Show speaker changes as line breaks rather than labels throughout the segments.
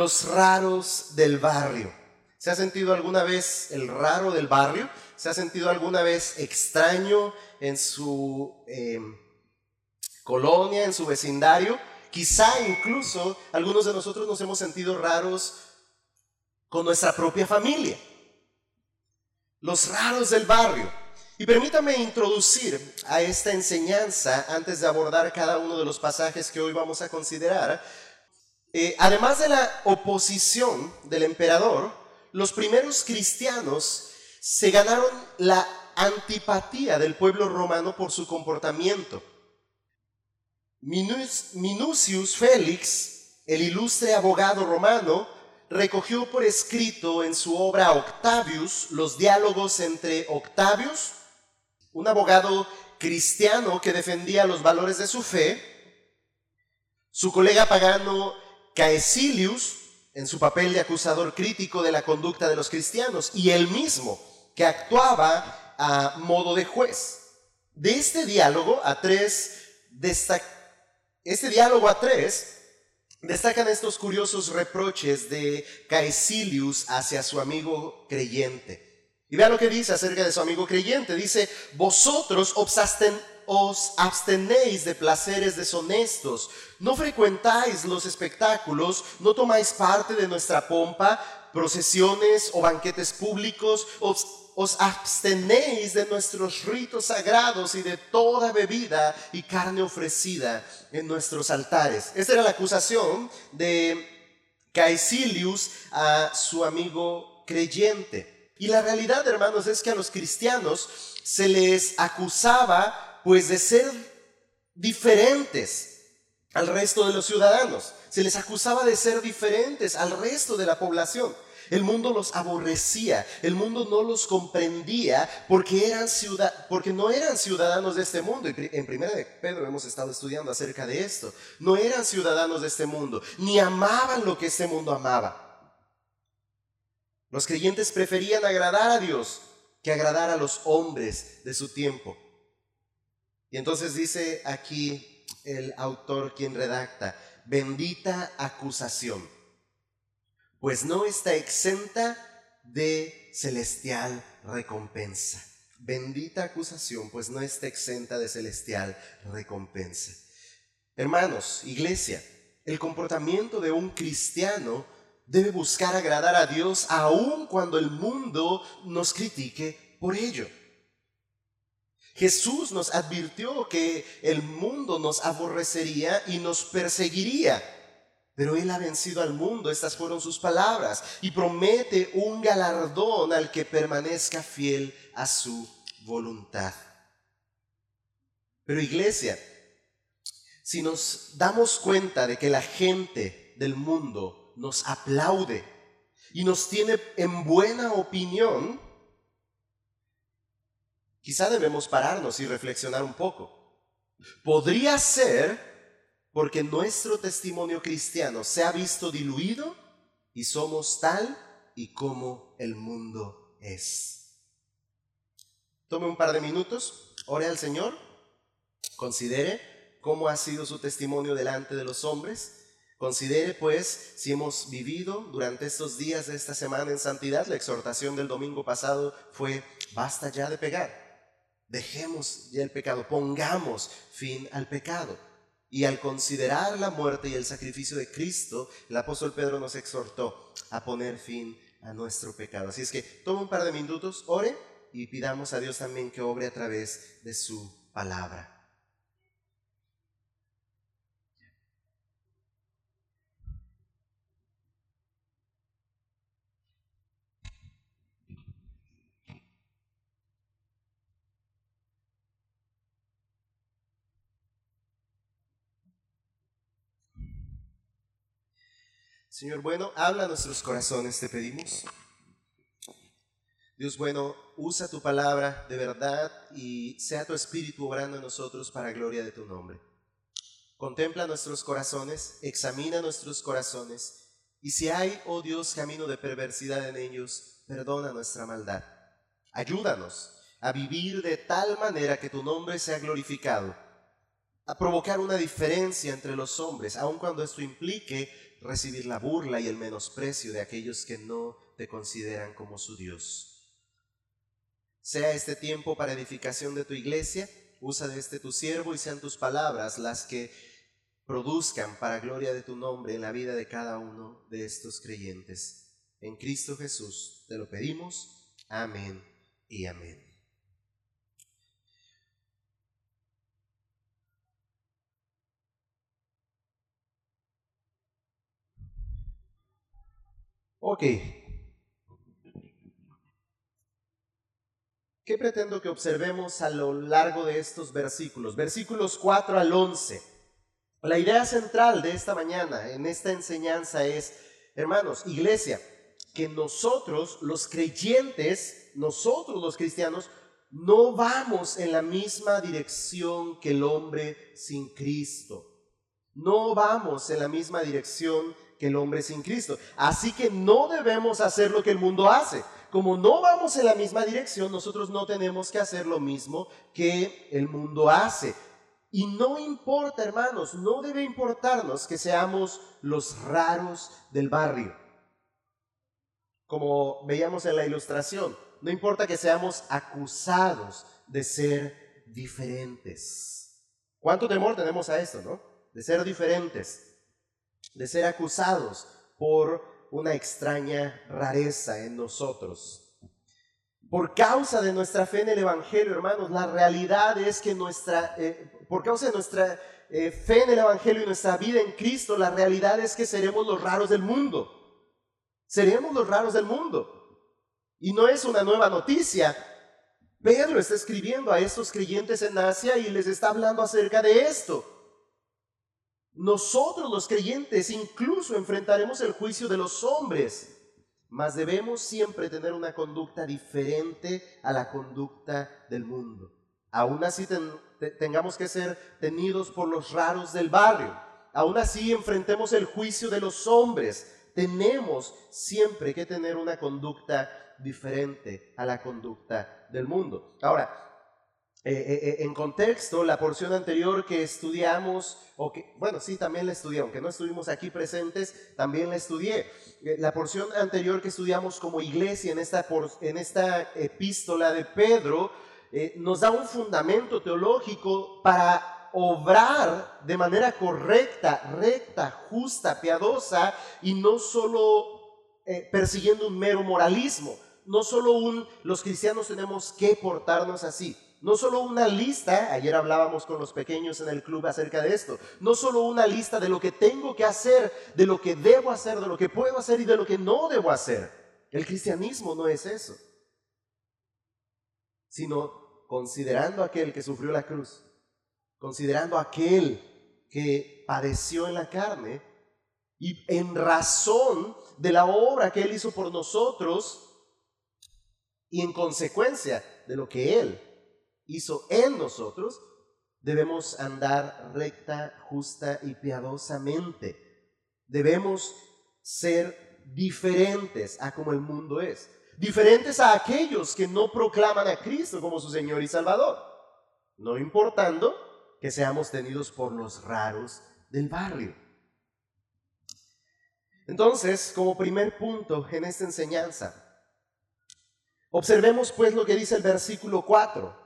los raros del barrio. ¿Se ha sentido alguna vez el raro del barrio? ¿Se ha sentido alguna vez extraño en su em, colonia, en su vecindario? Quizá incluso algunos de nosotros nos hemos sentido raros con nuestra propia familia. Los raros del barrio. Y permítame introducir a esta enseñanza antes de abordar cada uno de los pasajes que hoy vamos a considerar. Eh, además de la oposición del emperador, los primeros cristianos se ganaron la antipatía del pueblo romano por su comportamiento. Minucius Félix, el ilustre abogado romano, recogió por escrito en su obra Octavius los diálogos entre Octavius, un abogado cristiano que defendía los valores de su fe, su colega pagano Caecilius, en su papel de acusador crítico de la conducta de los cristianos, y él mismo, que actuaba a modo de juez. De este diálogo a tres, este diálogo a tres destacan estos curiosos reproches de Caecilius hacia su amigo creyente. Y vea lo que dice acerca de su amigo creyente. Dice, vosotros os abstenéis de placeres deshonestos, no frecuentáis los espectáculos, no tomáis parte de nuestra pompa, procesiones o banquetes públicos, os, os abstenéis de nuestros ritos sagrados y de toda bebida y carne ofrecida en nuestros altares. Esta era la acusación de Caecilius a su amigo creyente. Y la realidad, hermanos, es que a los cristianos se les acusaba pues de ser diferentes al resto de los ciudadanos. Se les acusaba de ser diferentes al resto de la población. El mundo los aborrecía, el mundo no los comprendía porque, eran porque no eran ciudadanos de este mundo. En primera de Pedro hemos estado estudiando acerca de esto. No eran ciudadanos de este mundo, ni amaban lo que este mundo amaba. Los creyentes preferían agradar a Dios que agradar a los hombres de su tiempo. Y entonces dice aquí el autor quien redacta, bendita acusación, pues no está exenta de celestial recompensa. Bendita acusación, pues no está exenta de celestial recompensa. Hermanos, iglesia, el comportamiento de un cristiano debe buscar agradar a Dios aun cuando el mundo nos critique por ello. Jesús nos advirtió que el mundo nos aborrecería y nos perseguiría, pero Él ha vencido al mundo, estas fueron sus palabras, y promete un galardón al que permanezca fiel a su voluntad. Pero iglesia, si nos damos cuenta de que la gente del mundo nos aplaude y nos tiene en buena opinión, quizá debemos pararnos y reflexionar un poco. Podría ser porque nuestro testimonio cristiano se ha visto diluido y somos tal y como el mundo es. Tome un par de minutos, ore al Señor, considere cómo ha sido su testimonio delante de los hombres Considere pues si hemos vivido durante estos días de esta semana en santidad. La exhortación del domingo pasado fue, basta ya de pegar. Dejemos ya el pecado, pongamos fin al pecado. Y al considerar la muerte y el sacrificio de Cristo, el apóstol Pedro nos exhortó a poner fin a nuestro pecado. Así es que tome un par de minutos, ore y pidamos a Dios también que obre a través de su palabra. Señor bueno, habla a nuestros corazones, te pedimos. Dios bueno, usa tu palabra de verdad y sea tu espíritu obrando en nosotros para gloria de tu nombre. Contempla nuestros corazones, examina nuestros corazones y si hay, oh Dios, camino de perversidad en ellos, perdona nuestra maldad. Ayúdanos a vivir de tal manera que tu nombre sea glorificado, a provocar una diferencia entre los hombres, aun cuando esto implique recibir la burla y el menosprecio de aquellos que no te consideran como su Dios. Sea este tiempo para edificación de tu iglesia, usa de este tu siervo y sean tus palabras las que produzcan para gloria de tu nombre en la vida de cada uno de estos creyentes. En Cristo Jesús te lo pedimos. Amén y amén. Ok. ¿Qué pretendo que observemos a lo largo de estos versículos? Versículos 4 al 11. La idea central de esta mañana en esta enseñanza es, hermanos, iglesia, que nosotros los creyentes, nosotros los cristianos, no vamos en la misma dirección que el hombre sin Cristo. No vamos en la misma dirección que el hombre sin Cristo. Así que no debemos hacer lo que el mundo hace. Como no vamos en la misma dirección, nosotros no tenemos que hacer lo mismo que el mundo hace. Y no importa, hermanos, no debe importarnos que seamos los raros del barrio. Como veíamos en la ilustración, no importa que seamos acusados de ser diferentes. ¿Cuánto temor tenemos a esto, no? De ser diferentes de ser acusados por una extraña rareza en nosotros. Por causa de nuestra fe en el Evangelio, hermanos, la realidad es que nuestra, eh, por causa de nuestra eh, fe en el Evangelio y nuestra vida en Cristo, la realidad es que seremos los raros del mundo. Seremos los raros del mundo. Y no es una nueva noticia. Pedro está escribiendo a estos creyentes en Asia y les está hablando acerca de esto. Nosotros los creyentes incluso enfrentaremos el juicio de los hombres, mas debemos siempre tener una conducta diferente a la conducta del mundo. Aún así tengamos que ser tenidos por los raros del barrio. Aún así enfrentemos el juicio de los hombres. Tenemos siempre que tener una conducta diferente a la conducta del mundo. Ahora, eh, eh, eh, en contexto, la porción anterior que estudiamos, o que, bueno, sí, también la estudié, aunque no estuvimos aquí presentes, también la estudié. la porción anterior que estudiamos como iglesia en esta, en esta epístola de Pedro nos da un fundamento teológico para obrar de manera correcta, recta, justa, piadosa y no solo persiguiendo un mero moralismo. No solo un, los cristianos tenemos que portarnos así no solo una lista, ayer hablábamos con los pequeños en el club acerca de esto, no solo una lista de lo que tengo que hacer, de lo que debo hacer, de lo que puedo hacer y de lo que no debo hacer. El cristianismo no es eso, sino considerando aquel que sufrió la cruz, considerando aquel que padeció en la carne y en razón de la obra que él hizo por nosotros y en consecuencia de lo que él hizo en nosotros, debemos andar recta, justa y piadosamente. Debemos ser diferentes a como el mundo es. Diferentes a aquellos que no proclaman a Cristo como su Señor y Salvador. No importando que seamos tenidos por los raros del barrio. Entonces, como primer punto en esta enseñanza, observemos pues lo que dice el versículo 4.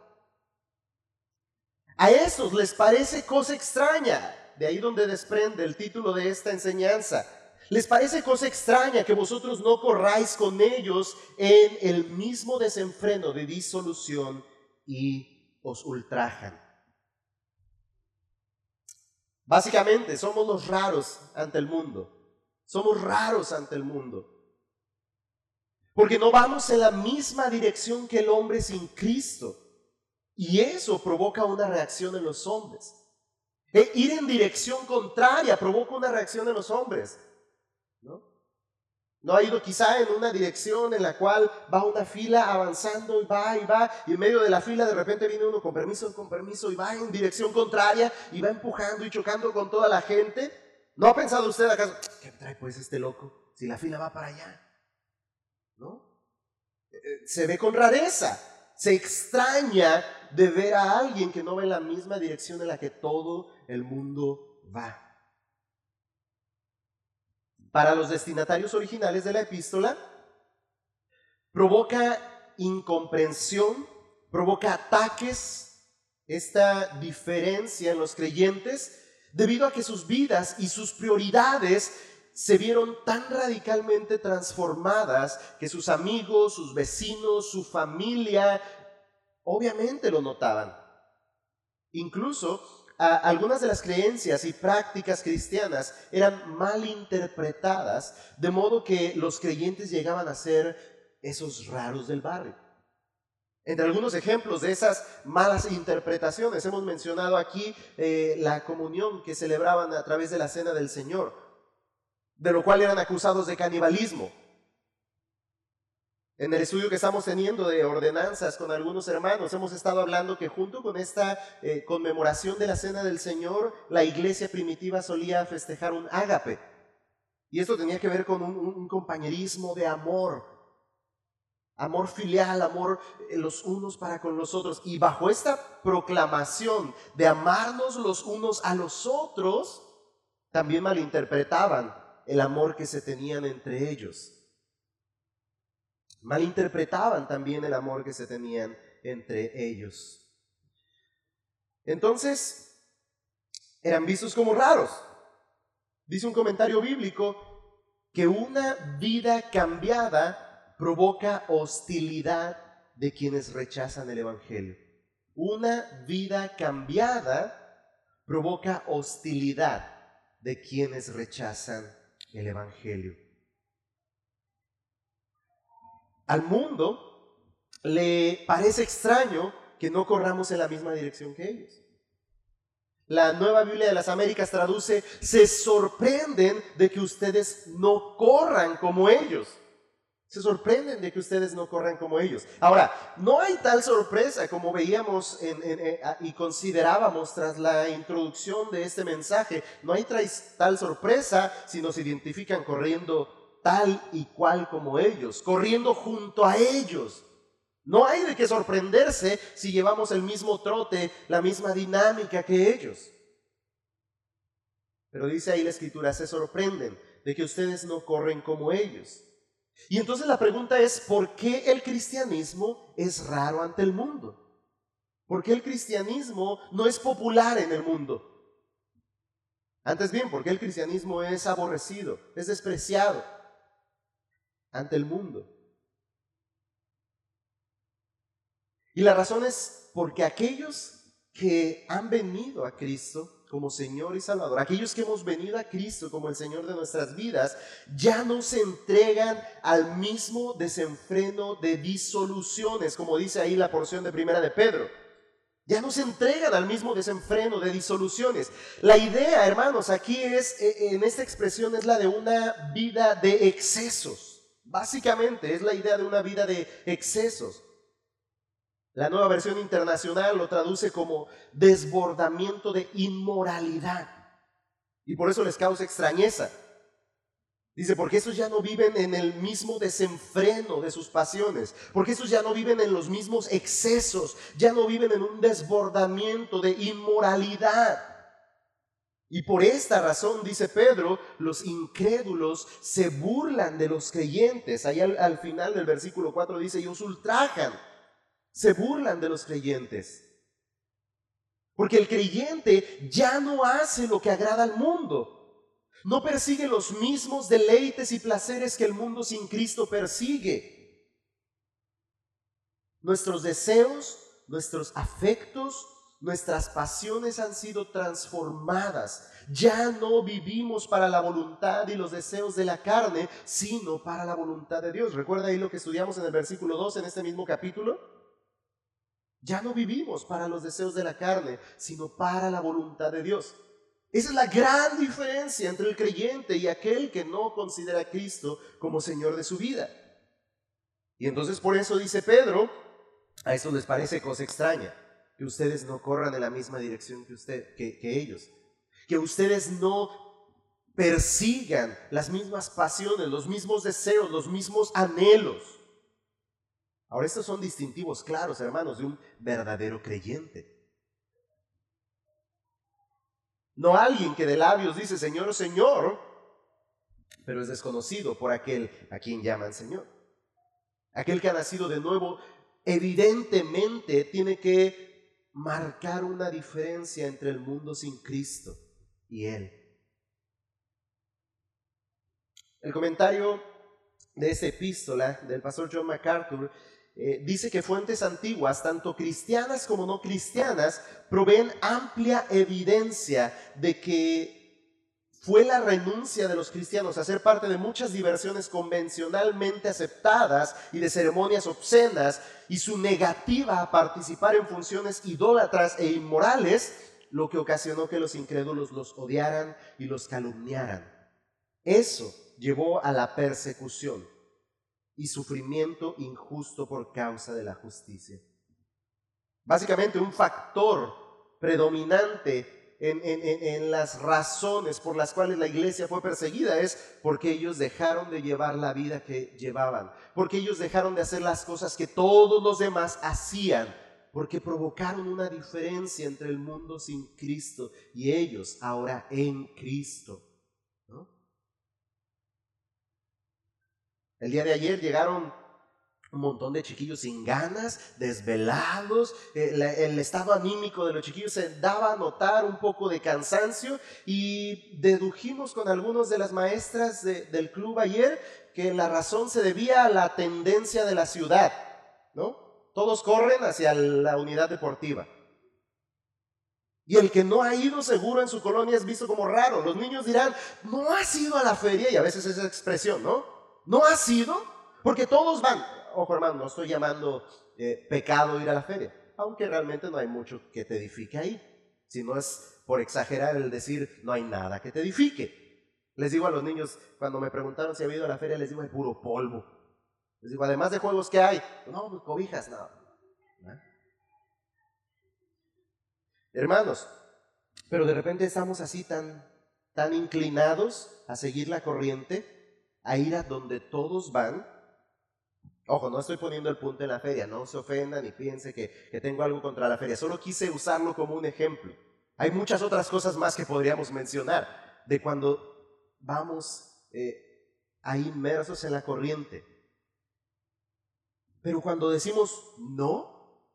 A esos les parece cosa extraña, de ahí donde desprende el título de esta enseñanza. Les parece cosa extraña que vosotros no corráis con ellos en el mismo desenfreno de disolución y os ultrajan. Básicamente somos los raros ante el mundo. Somos raros ante el mundo. Porque no vamos en la misma dirección que el hombre sin Cristo. Y eso provoca una reacción en los hombres. E ir en dirección contraria provoca una reacción en los hombres. ¿no? ¿No ha ido quizá en una dirección en la cual va una fila avanzando y va y va y en medio de la fila de repente viene uno con permiso, con permiso y va en dirección contraria y va empujando y chocando con toda la gente? ¿No ha pensado usted acaso, qué trae pues este loco si la fila va para allá? ¿No? Eh, eh, se ve con rareza se extraña de ver a alguien que no va en la misma dirección en la que todo el mundo va. para los destinatarios originales de la epístola, provoca incomprensión, provoca ataques, esta diferencia en los creyentes, debido a que sus vidas y sus prioridades se vieron tan radicalmente transformadas que sus amigos, sus vecinos, su familia, obviamente lo notaban. Incluso algunas de las creencias y prácticas cristianas eran mal interpretadas, de modo que los creyentes llegaban a ser esos raros del barrio. Entre algunos ejemplos de esas malas interpretaciones, hemos mencionado aquí eh, la comunión que celebraban a través de la Cena del Señor, de lo cual eran acusados de canibalismo. En el estudio que estamos teniendo de ordenanzas con algunos hermanos, hemos estado hablando que junto con esta eh, conmemoración de la Cena del Señor, la iglesia primitiva solía festejar un ágape. Y esto tenía que ver con un, compañerismo de amor, amor filial, amor eh, los unos para con los otros. Y bajo esta proclamación de amarnos los unos a los otros, también malinterpretaban el amor que se tenían entre ellos malinterpretaban también el amor que se tenían entre ellos. Entonces, eran vistos como raros. Dice un comentario bíblico que una vida cambiada provoca hostilidad de quienes rechazan el Evangelio. Una vida cambiada provoca hostilidad de quienes rechazan el Evangelio. Al mundo le parece extraño que no corramos en la misma dirección que ellos. La nueva Biblia de las Américas traduce, se sorprenden de que ustedes no corran como ellos. Se sorprenden de que ustedes no corran como ellos. Ahora, no hay tal sorpresa como veíamos y considerábamos tras la introducción de este mensaje. No hay tal sorpresa si nos identifican corriendo tal y cual como ellos, corriendo junto a ellos. No hay de qué sorprenderse si llevamos el mismo trote, la misma dinámica que ellos. Pero dice ahí la escritura, se sorprenden de que ustedes no corren como ellos. Y entonces la pregunta es, ¿por qué el cristianismo es raro ante el mundo? ¿Por qué el cristianismo no es popular en el mundo? Antes bien, ¿por qué el cristianismo es aborrecido, es despreciado? Ante el mundo. Y la razón es porque aquellos que han venido a Cristo como Señor y Salvador, aquellos que hemos venido a Cristo como el Señor de nuestras vidas, ya no se entregan al mismo desenfreno de disoluciones, como dice ahí la porción de primera de Pedro. Ya no se entregan al mismo desenfreno de disoluciones. La idea, hermanos, aquí es, eh, en esta expresión, es la de una vida de excesos. Básicamente es la idea de una vida de excesos. La nueva versión internacional lo traduce como desbordamiento de inmoralidad. Y por eso les causa extrañeza. Dice, porque esos ya no viven en el mismo desenfreno de sus pasiones, porque esos ya no viven en los mismos excesos, ya no viven en un desbordamiento de inmoralidad. Y por esta razón, dice Pedro, los incrédulos se burlan de los creyentes. Ahí al, final del versículo 4 dice, y os ultrajan, se burlan de los creyentes. Porque el creyente ya no hace lo que agrada al mundo. No persigue los mismos deleites y placeres que el mundo sin Cristo persigue. Nuestros deseos, nuestros afectos, Nuestras pasiones han sido transformadas. Ya no vivimos para la voluntad y los deseos de la carne, sino para la voluntad de Dios. ¿Recuerda ahí lo que estudiamos en el versículo 2 en este mismo capítulo? Ya no vivimos para los deseos de la carne, sino para la voluntad de Dios. Esa es la gran diferencia entre el creyente y aquel que no considera a Cristo como Señor de su vida. Y entonces por eso dice Pedro, a eso les parece cosa extraña que ustedes no corran en la misma dirección que, usted, que, ellos, que ustedes no persigan las mismas pasiones, los mismos deseos, los mismos anhelos. Ahora, estos son distintivos claros, hermanos, de un verdadero creyente. No alguien que de labios dice, Señor, Señor, pero es desconocido por aquel a quien llaman Señor. Aquel que ha nacido de nuevo evidentemente tiene que marcar una diferencia entre el mundo sin Cristo y Él. El comentario de esta epístola del pastor John MacArthur eh, dice que fuentes antiguas, tanto cristianas como no cristianas, proveen amplia evidencia de que fue la renuncia de los cristianos a ser parte de muchas diversiones convencionalmente aceptadas y de ceremonias obscenas y su negativa a participar en funciones idólatras e inmorales, lo que ocasionó que los incrédulos los odiaran y los calumniaran. Eso llevó a la persecución y sufrimiento injusto por causa de la justicia. Básicamente un factor predominante en, las razones por las cuales la iglesia fue perseguida es porque ellos dejaron de llevar la vida que llevaban, porque ellos dejaron de hacer las cosas que todos los demás hacían, porque provocaron una diferencia entre el mundo sin Cristo y ellos ahora en Cristo. El día de ayer llegaron un montón de chiquillos sin ganas, desvelados, el, estado anímico de los chiquillos se daba a notar un poco de cansancio y dedujimos con algunas de las maestras del club ayer que la razón se debía a la tendencia de la ciudad, ¿no? Todos corren hacia la unidad deportiva. Y el que no ha ido seguro en su colonia es visto como raro. Los niños dirán, no has ido a la feria, y a veces esa expresión, ¿no? No has ido, porque todos van ojo hermano, no estoy llamando eh, pecado ir a la feria, aunque realmente no hay mucho que te edifique ahí. Si no es por exagerar el decir, no hay nada que te edifique. Les digo a los niños, cuando me preguntaron si había ido a la feria, les digo, hay puro polvo. Les digo, además de juegos que hay, no, pues, cobijas, no. Hermanos, pero de repente estamos así tan, tan inclinados a seguir la corriente, a ir a donde todos van, Ojo, no estoy poniendo el punto en la feria, no se ofendan ni piense que, tengo algo contra la feria, solo quise usarlo como un ejemplo. Hay muchas otras cosas más que podríamos mencionar de cuando vamos eh, ahí inmersos en la corriente. Pero cuando decimos no,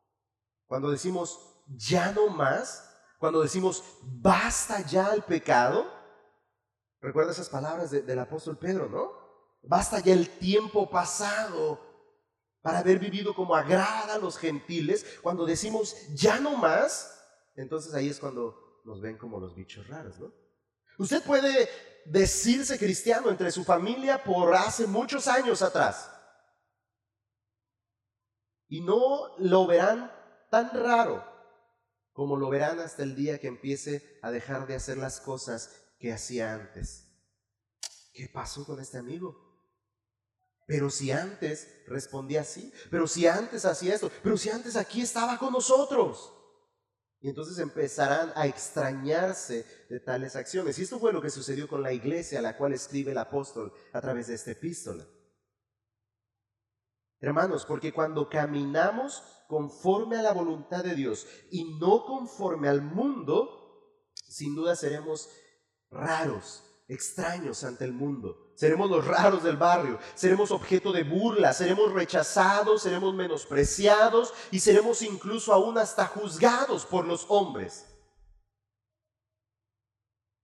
cuando decimos ya no más, cuando decimos basta ya el pecado, recuerda esas palabras del apóstol Pedro, ¿no? Basta ya el tiempo pasado para haber vivido como agrada a los gentiles, cuando decimos ya no más, entonces ahí es cuando nos ven como los bichos raros, ¿no? Usted puede decirse cristiano entre su familia por hace muchos años atrás y no lo verán tan raro como lo verán hasta el día que empiece a dejar de hacer las cosas que hacía antes. ¿Qué pasó con este amigo? Pero si antes respondía así, pero si antes hacía esto, pero si antes aquí estaba con nosotros. Y entonces empezarán a extrañarse de tales acciones. Y esto fue lo que sucedió con la iglesia a la cual escribe el apóstol a través de esta epístola. Hermanos, porque cuando caminamos conforme a la voluntad de Dios y no conforme al mundo, sin duda seremos raros, extraños ante el mundo. Seremos los raros del barrio, seremos objeto de burla, seremos rechazados, seremos menospreciados y seremos incluso aún hasta juzgados por los hombres.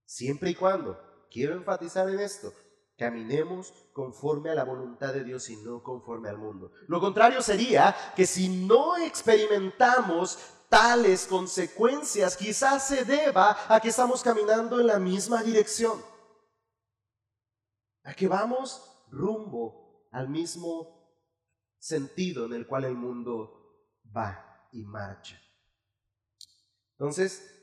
Siempre y cuando, quiero enfatizar en esto, caminemos conforme a la voluntad de Dios y no conforme al mundo. Lo contrario sería que si no experimentamos tales consecuencias, quizás se deba a que estamos caminando en la misma dirección a que vamos rumbo al mismo sentido en el cual el mundo va y marcha. Entonces,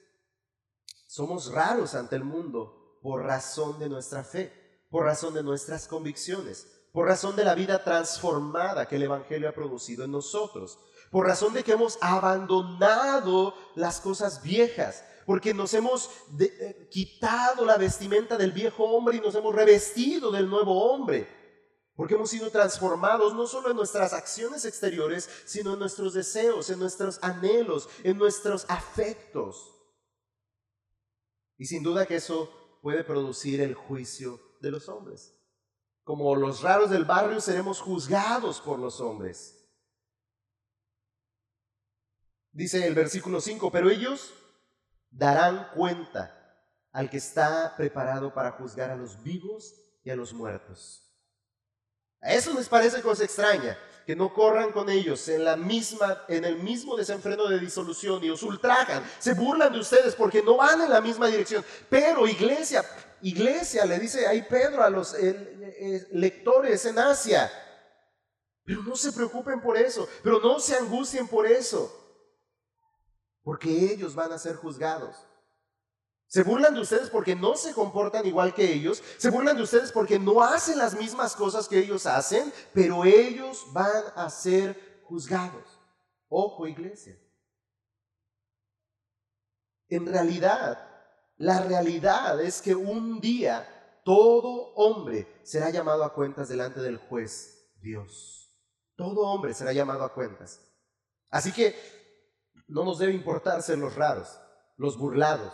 somos raros ante el mundo por razón de nuestra fe, por razón de nuestras convicciones, por razón de la vida transformada que el Evangelio ha producido en nosotros, por razón de que hemos abandonado las cosas viejas, porque nos hemos eh, quitado la vestimenta del viejo hombre y nos hemos revestido del nuevo hombre, porque hemos sido transformados no solo en nuestras acciones exteriores, sino en nuestros deseos, en nuestros anhelos, en nuestros afectos. Y sin duda que eso puede producir el juicio de los hombres. Como los raros del barrio seremos juzgados por los hombres. Dice el versículo 5, pero ellos darán cuenta al que está preparado para juzgar a los vivos y a los muertos. A eso les parece cosa extraña, que no corran con ellos en, la misma, en el mismo desenfreno de disolución y os ultrajan, se burlan de ustedes porque no van en la misma dirección. Pero iglesia, iglesia, le dice ahí Pedro a los lectores en Asia, pero no se preocupen por eso, pero no se angustien por eso porque ellos van a ser juzgados. Se burlan de ustedes porque no se comportan igual que ellos. Se burlan de ustedes porque no hacen las mismas cosas que ellos hacen, pero ellos van a ser juzgados. Ojo, iglesia. En realidad, la realidad es que un día todo hombre será llamado a cuentas delante del juez Dios. Todo hombre será llamado a cuentas. Así que no nos debe importar ser los raros, los burlados,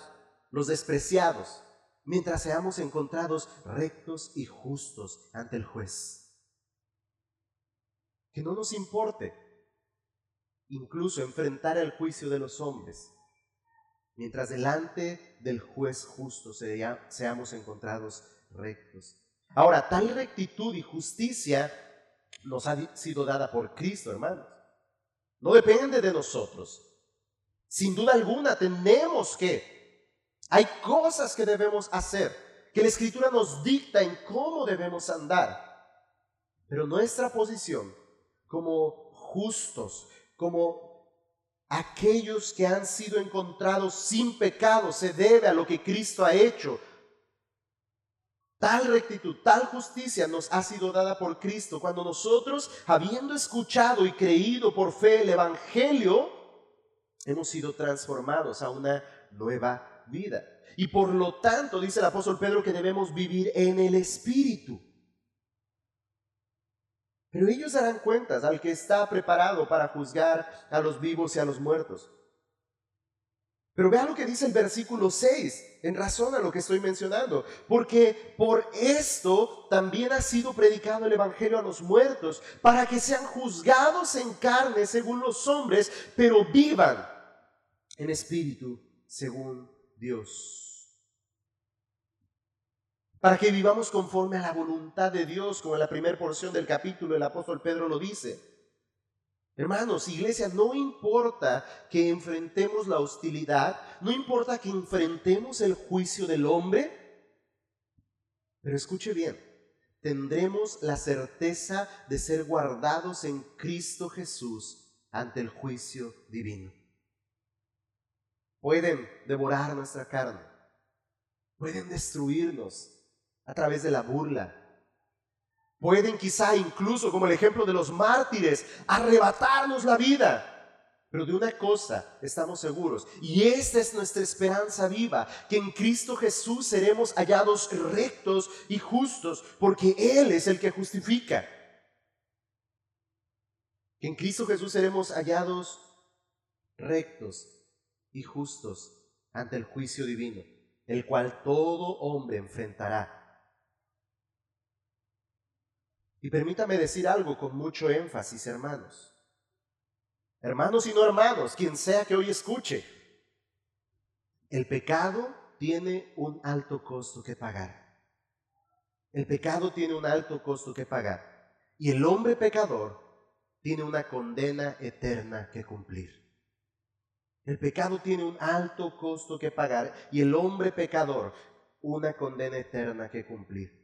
los despreciados, mientras seamos encontrados rectos y justos ante el juez. Que no nos importe incluso enfrentar el juicio de los hombres, mientras delante del juez justo seamos encontrados rectos. Ahora, tal rectitud y justicia nos ha sido dada por Cristo, hermanos. No depende de nosotros. Sin duda alguna tenemos que. Hay cosas que debemos hacer, que la escritura nos dicta en cómo debemos andar. Pero nuestra posición como justos, como aquellos que han sido encontrados sin pecado, se debe a lo que Cristo ha hecho. Tal rectitud, tal justicia nos ha sido dada por Cristo cuando nosotros, habiendo escuchado y creído por fe el Evangelio, hemos sido transformados a una nueva vida. Y por lo tanto, dice el apóstol Pedro, que debemos vivir en el Espíritu. Pero ellos darán cuentas al que está preparado para juzgar a los vivos y a los muertos. Pero vea lo que dice el versículo 6, en razón a lo que estoy mencionando. Porque por esto también ha sido predicado el Evangelio a los muertos, para que sean juzgados en carne según los hombres, pero vivan en espíritu según Dios. Para que vivamos conforme a la voluntad de Dios, como en la primera porción del capítulo el apóstol Pedro lo dice. Hermanos, iglesia, no importa que enfrentemos la hostilidad, no importa que enfrentemos el juicio del hombre, pero escuche bien, tendremos la certeza de ser guardados en Cristo Jesús ante el juicio divino. Pueden devorar nuestra carne, pueden destruirnos a través de la burla, Pueden quizá incluso, como el ejemplo de los mártires, arrebatarnos la vida. Pero de una cosa estamos seguros, y esta es nuestra esperanza viva, que en Cristo Jesús seremos hallados rectos y justos, porque Él es el que justifica. Que en Cristo Jesús seremos hallados rectos y justos ante el juicio divino, el cual todo hombre enfrentará y permítame decir algo con mucho énfasis, hermanos. Hermanos y no hermanos, quien sea que hoy escuche, el pecado tiene un alto costo que pagar. El pecado tiene un alto costo que pagar. Y el hombre pecador tiene una condena eterna que cumplir. El pecado tiene un alto costo que pagar y el hombre pecador una condena eterna que cumplir.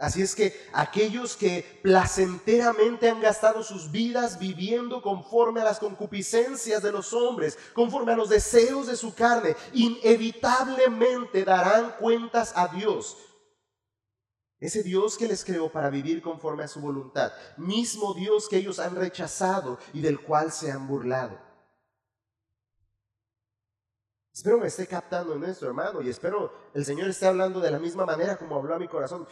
Así es que aquellos que placenteramente han gastado sus vidas viviendo conforme a las concupiscencias de los hombres, conforme a los deseos de su carne, inevitablemente darán cuentas a Dios. Ese Dios que les creó para vivir conforme a su voluntad, mismo Dios que ellos han rechazado y del cual se han burlado. Espero me esté captando en esto, hermano, y espero el Señor esté hablando de la misma manera como habló a mi corazón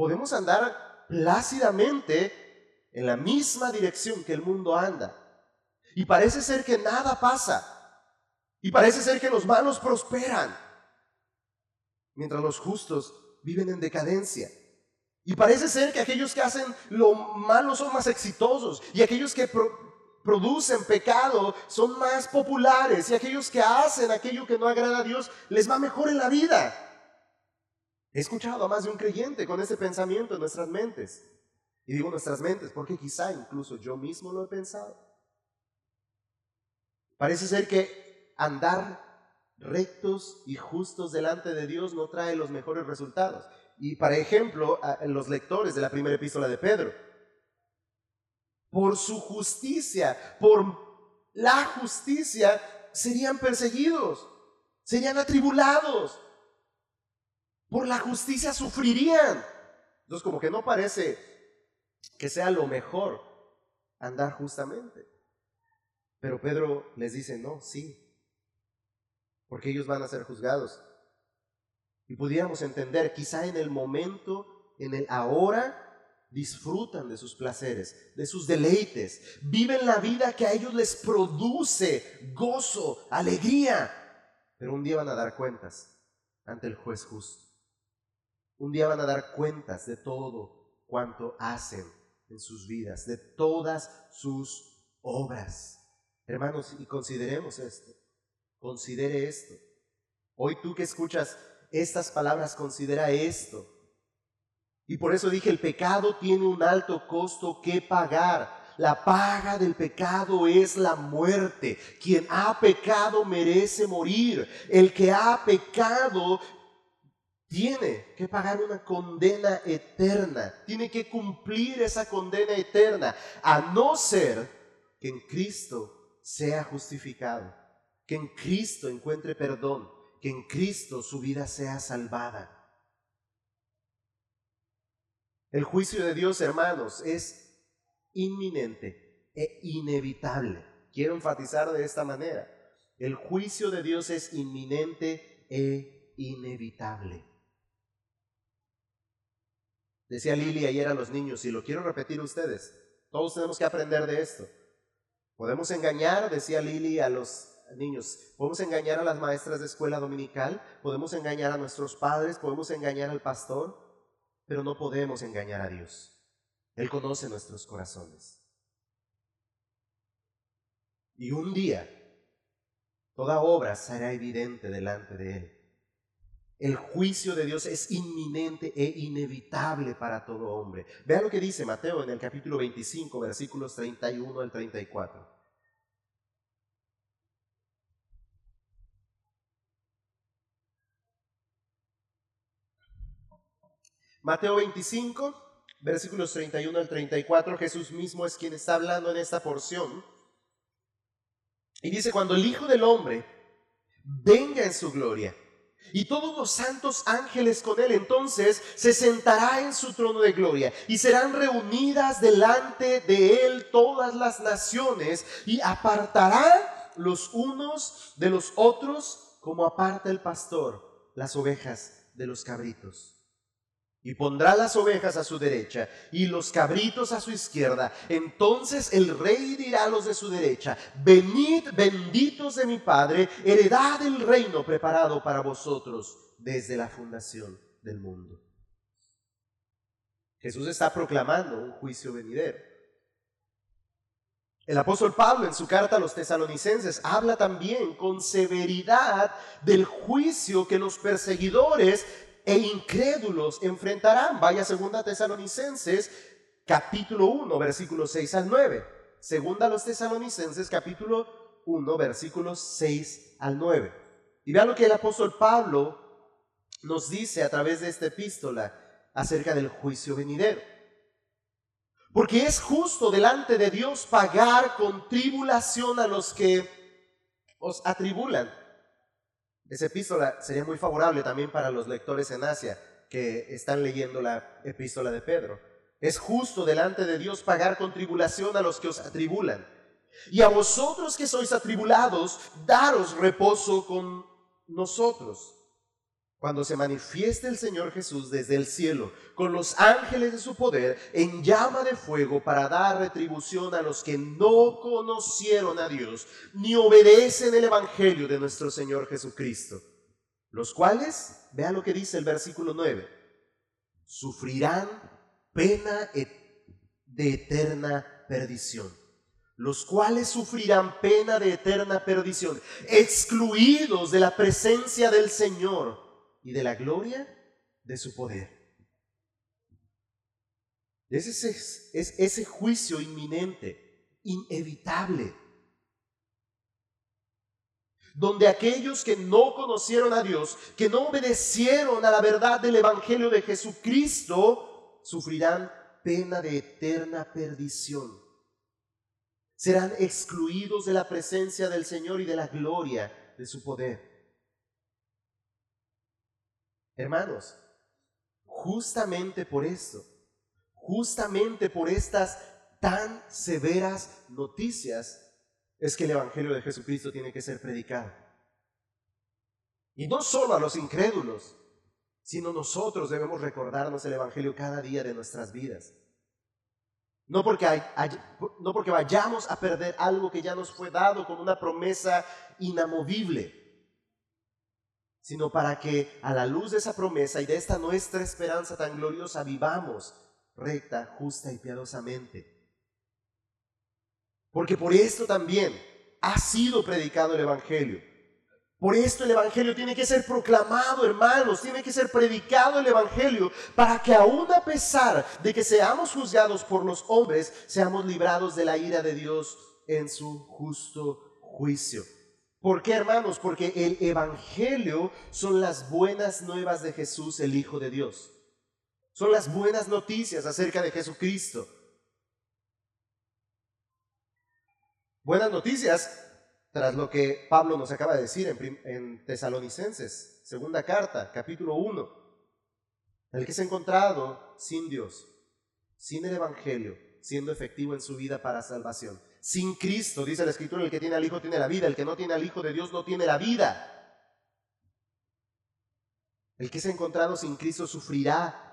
podemos andar plácidamente en la misma dirección que el mundo anda. Y parece ser que nada pasa. Y parece ser que los malos prosperan. Mientras los justos viven en decadencia. Y parece ser que aquellos que hacen lo malo son más exitosos y aquellos que producen pecado son más populares y aquellos que hacen aquello que no agrada a Dios les va mejor en la vida. He escuchado a más de un creyente con ese pensamiento en nuestras mentes. Y digo nuestras mentes porque quizá incluso yo mismo lo he pensado. Parece ser que andar rectos y justos delante de Dios no trae los mejores resultados. Y para ejemplo, en los lectores de la primera epístola de Pedro, por su justicia, por la justicia, serían perseguidos, serían atribulados, por la justicia sufrirían. Entonces como que no parece que sea lo mejor andar justamente. Pero Pedro les dice, no, sí, porque ellos van a ser juzgados. Y pudiéramos entender, quizá en el momento, en el ahora, disfrutan de sus placeres, de sus deleites, viven la vida que a ellos les produce gozo, alegría, pero un día van a dar cuentas ante el juez justo. Un día van a dar cuentas de todo cuanto hacen en sus vidas, de todas sus obras. Hermanos, y consideremos esto, considere esto. Hoy tú que escuchas estas palabras, considera esto. Y por eso dije, el pecado tiene un alto costo que pagar. La paga del pecado es la muerte. Quien ha pecado merece morir. El que ha pecado tiene que pagar una condena eterna. Tiene que cumplir esa condena eterna. A no ser que en Cristo sea justificado. Que en Cristo encuentre perdón. Que en Cristo su vida sea salvada. El juicio de Dios, hermanos, es inminente e inevitable. Quiero enfatizar de esta manera. El juicio de Dios es inminente e inevitable. Decía Lili ayer a los niños, y lo quiero repetir a ustedes, todos tenemos que aprender de esto. Podemos engañar, decía Lili a los niños, podemos engañar a las maestras de escuela dominical, podemos engañar a nuestros padres, podemos engañar al pastor, pero no podemos engañar a Dios. Él conoce nuestros corazones. Y un día, toda obra será evidente delante de Él. El juicio de Dios es inminente e inevitable para todo hombre. Vean lo que dice Mateo en el capítulo 25, versículos 31 al 34. Mateo 25, versículos 31 al 34, Jesús mismo es quien está hablando en esta porción. Y dice, cuando el Hijo del Hombre venga en su gloria y todos los santos ángeles con él, entonces se sentará en su trono de gloria y serán reunidas delante de él todas las naciones y apartará los unos de los otros como aparta el pastor las ovejas de los cabritos y pondrá las ovejas a su derecha y los cabritos a su izquierda. Entonces el rey dirá a los de su derecha, venid benditos de mi Padre, heredad el reino preparado para vosotros desde la fundación del mundo. Jesús está proclamando un juicio venidero. El apóstol Pablo en su carta a los tesalonicenses habla también con severidad del juicio que los perseguidores e incrédulos enfrentarán. Vaya segunda Tesalonicenses capítulo 1 versículos 6 al 9. Segunda los Tesalonicenses capítulo 1 versículos 6 al 9. Y vean lo que el apóstol Pablo nos dice a través de esta epístola acerca del juicio venidero. Porque es justo delante de Dios pagar con tribulación a los que os atribulan esa epístola sería muy favorable también para los lectores en Asia que están leyendo la epístola de Pedro. Es justo delante de Dios pagar con tribulación a los que os atribulan. Y a vosotros que sois atribulados, daros reposo con nosotros cuando se manifieste el Señor Jesús desde el cielo con los ángeles de su poder en llama de fuego para dar retribución a los que no conocieron a Dios ni obedecen el Evangelio de nuestro Señor Jesucristo. Los cuales, vean lo que dice el versículo 9, sufrirán pena de eterna perdición los cuales sufrirán pena de eterna perdición, excluidos de la presencia del Señor y de la gloria de su poder. Es ese, es ese juicio inminente, inevitable, donde aquellos que no conocieron a Dios, que no obedecieron a la verdad del Evangelio de Jesucristo, sufrirán pena de eterna perdición serán excluidos de la presencia del Señor y de la gloria de su poder. Hermanos, justamente por esto, justamente por estas tan severas noticias, es que el Evangelio de Jesucristo tiene que ser predicado. Y no solo a los incrédulos, sino nosotros debemos recordarnos el Evangelio cada día de nuestras vidas. No porque, no porque vayamos a perder algo que ya nos fue dado con una promesa inamovible, sino para que a la luz de esa promesa y de esta nuestra esperanza tan gloriosa vivamos recta, justa y piadosamente. Porque por esto también ha sido predicado el Evangelio por esto el Evangelio tiene que ser proclamado, hermanos, tiene que ser predicado el Evangelio para que aún a pesar de que seamos juzgados por los hombres, seamos librados de la ira de Dios en su justo juicio. ¿Por qué, hermanos? Porque el Evangelio son las buenas nuevas de Jesús, el Hijo de Dios. Son las buenas noticias acerca de Jesucristo. Buenas noticias tras lo que Pablo nos acaba de decir en, Tesalonicenses, segunda carta, capítulo 1, el que se ha encontrado sin Dios, sin el Evangelio, siendo efectivo en su vida para salvación. Sin Cristo, dice la Escritura, el que tiene al Hijo tiene la vida, el que no tiene al Hijo de Dios no tiene la vida. El que se ha encontrado sin Cristo sufrirá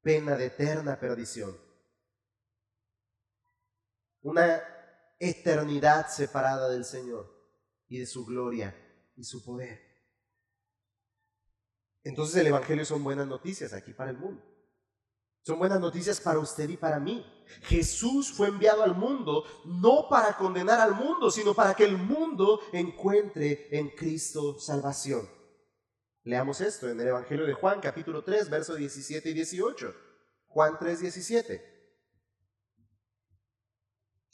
pena de eterna perdición. Una eternidad separada del Señor y de su gloria y su poder. Entonces el Evangelio son buenas noticias aquí para el mundo. Son buenas noticias para usted y para mí. Jesús fue enviado al mundo no para condenar al mundo, sino para que el mundo encuentre en Cristo salvación. Leamos esto en el Evangelio de Juan, capítulo 3, versos 17 y 18. Juan 3, 17.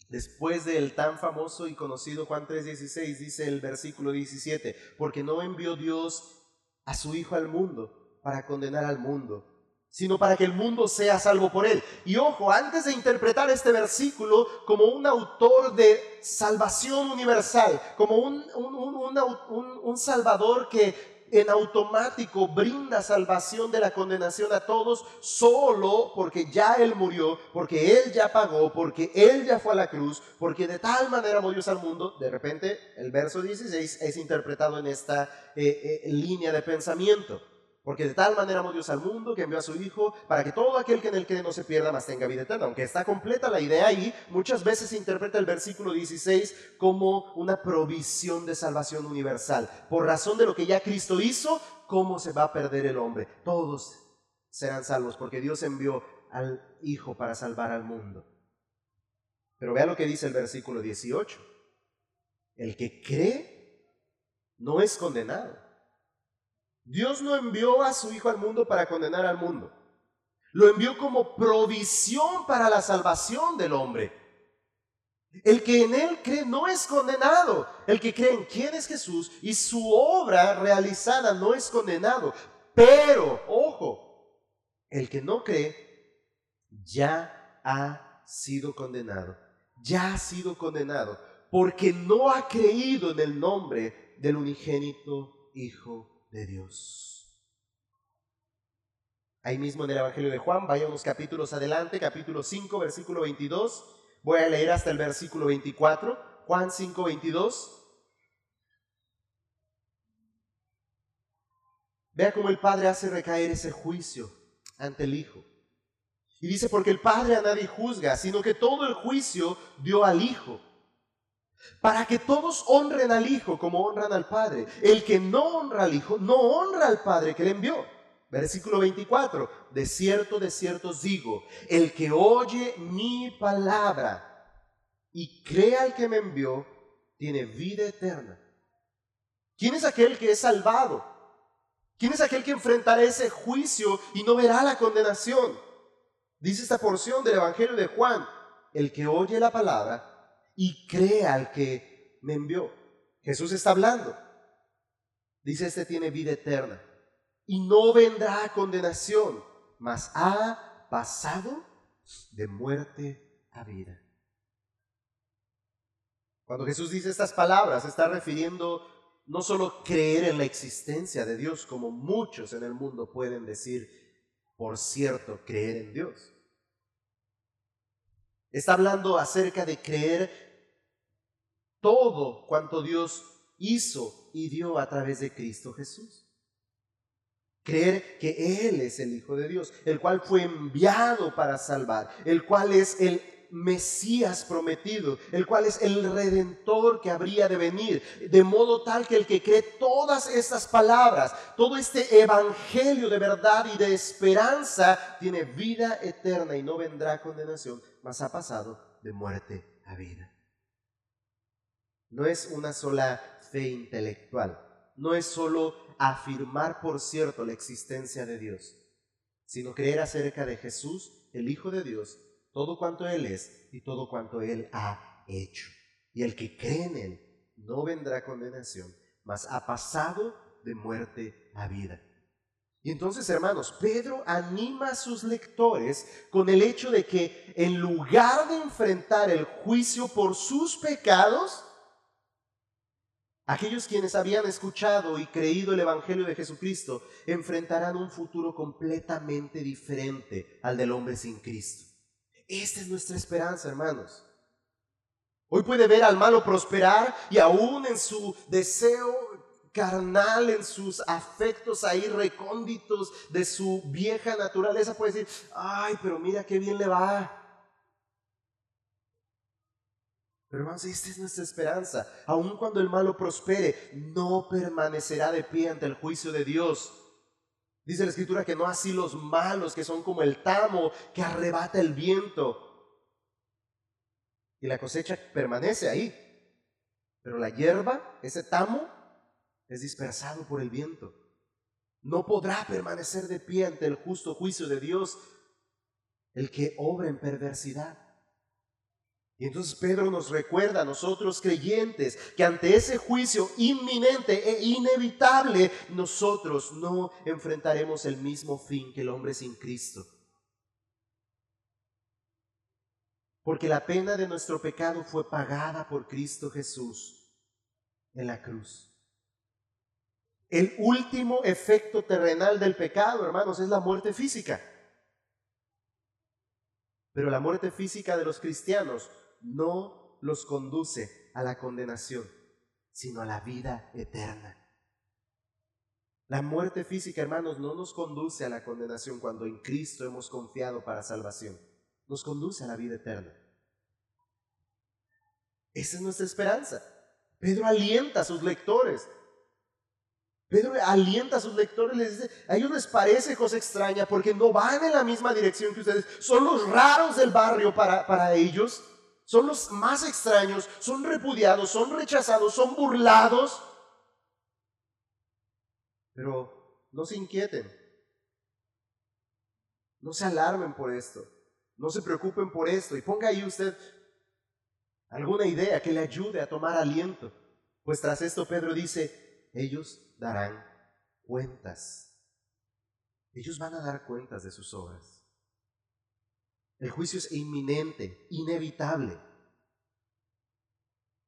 Después del tan famoso y conocido Juan 3:16, dice el versículo 17, porque no envió Dios a su Hijo al mundo para condenar al mundo, sino para que el mundo sea salvo por él. Y ojo, antes de interpretar este versículo como un autor de salvación universal, como un, un, un salvador que en automático brinda salvación de la condenación a todos solo porque ya Él murió, porque Él ya pagó, porque Él ya fue a la cruz, porque de tal manera Dios al mundo. De repente el verso 16 es interpretado en esta eh, eh, línea de pensamiento. Porque de tal manera amó Dios al mundo que envió a su Hijo para que todo aquel que en él cree no se pierda, mas tenga vida eterna. Aunque está completa la idea ahí, muchas veces se interpreta el versículo 16 como una provisión de salvación universal. Por razón de lo que ya Cristo hizo, ¿cómo se va a perder el hombre? Todos serán salvos porque Dios envió al Hijo para salvar al mundo. Pero vea lo que dice el versículo 18. El que cree no es condenado Dios no envió a su Hijo al mundo para condenar al mundo. Lo envió como provisión para la salvación del hombre. El que en Él cree no es condenado. El que cree en quién es Jesús y su obra realizada no es condenado. Pero, ojo, el que no cree ya ha sido condenado. Ya ha sido condenado porque no ha creído en el nombre del unigénito Hijo de Dios. Ahí mismo en el Evangelio de Juan, vaya unos capítulos adelante, capítulo 5, versículo 22. Voy a leer hasta el versículo 24. Juan 5, 22. Vea cómo el Padre hace recaer ese juicio ante el Hijo. Y dice, porque el Padre a nadie juzga, sino que todo el juicio dio al Hijo para que todos honren al Hijo como honran al Padre. El que no honra al Hijo, no honra al Padre que le envió. Versículo 24, de cierto, de cierto os digo, el que oye mi palabra y crea al que me envió, tiene vida eterna. ¿Quién es aquel que es salvado? ¿Quién es aquel que enfrentará ese juicio y no verá la condenación? Dice esta porción del Evangelio de Juan, el que oye la palabra y crea al que me envió. Jesús está hablando. Dice, este tiene vida eterna y no vendrá a condenación, mas ha pasado de muerte a vida. Cuando Jesús dice estas palabras, está refiriendo no solo creer en la existencia de Dios, como muchos en el mundo pueden decir, por cierto, creer en Dios. Está hablando acerca de creer todo cuanto Dios hizo y dio a través de Cristo Jesús. Creer que Él es el Hijo de Dios, el cual fue enviado para salvar, el cual es el Mesías prometido, el cual es el redentor que habría de venir, de modo tal que el que cree todas estas palabras, todo este evangelio de verdad y de esperanza, tiene vida eterna y no vendrá condenación, mas ha pasado de muerte a vida. No es una sola fe intelectual, no es solo afirmar por cierto la existencia de Dios, sino creer acerca de Jesús, el Hijo de Dios, todo cuanto Él es y todo cuanto Él ha hecho. Y el que cree en Él no vendrá condenación, mas ha pasado de muerte a vida. Y entonces, hermanos, Pedro anima a sus lectores con el hecho de que en lugar de enfrentar el juicio por sus pecados, Aquellos quienes habían escuchado y creído el Evangelio de Jesucristo enfrentarán un futuro completamente diferente al del hombre sin Cristo. Esta es nuestra esperanza, hermanos. Hoy puede ver al malo prosperar y aún en su deseo carnal, en sus afectos ahí recónditos de su vieja naturaleza, puede decir, ay, pero mira qué bien le va. Pero hermanos, esta es nuestra esperanza. Aun cuando el malo prospere, no permanecerá de pie ante el juicio de Dios. Dice la escritura que no así los malos, que son como el tamo que arrebata el viento. Y la cosecha permanece ahí. Pero la hierba, ese tamo, es dispersado por el viento. No podrá permanecer de pie ante el justo juicio de Dios el que obra en perversidad. Y entonces Pedro nos recuerda a nosotros creyentes que ante ese juicio inminente e inevitable, nosotros no enfrentaremos el mismo fin que el hombre sin Cristo. Porque la pena de nuestro pecado fue pagada por Cristo Jesús en la cruz. El último efecto terrenal del pecado, hermanos, es la muerte física. Pero la muerte física de los cristianos no los conduce a la condenación, sino a la vida eterna. La muerte física, hermanos, no nos conduce a la condenación cuando en Cristo hemos confiado para salvación. Nos conduce a la vida eterna. Esa es nuestra esperanza. Pedro alienta a sus lectores. Pedro alienta a sus lectores, les dice, a ellos les parece cosa extraña porque no van en la misma dirección que ustedes. Son los raros del barrio para, para ellos son los más extraños, son repudiados, son rechazados, son burlados. Pero no se inquieten, no se alarmen por esto, no se preocupen por esto y ponga ahí usted alguna idea que le ayude a tomar aliento. Pues tras esto Pedro dice, ellos darán cuentas. Ellos van a dar cuentas de sus obras. El juicio es inminente, inevitable.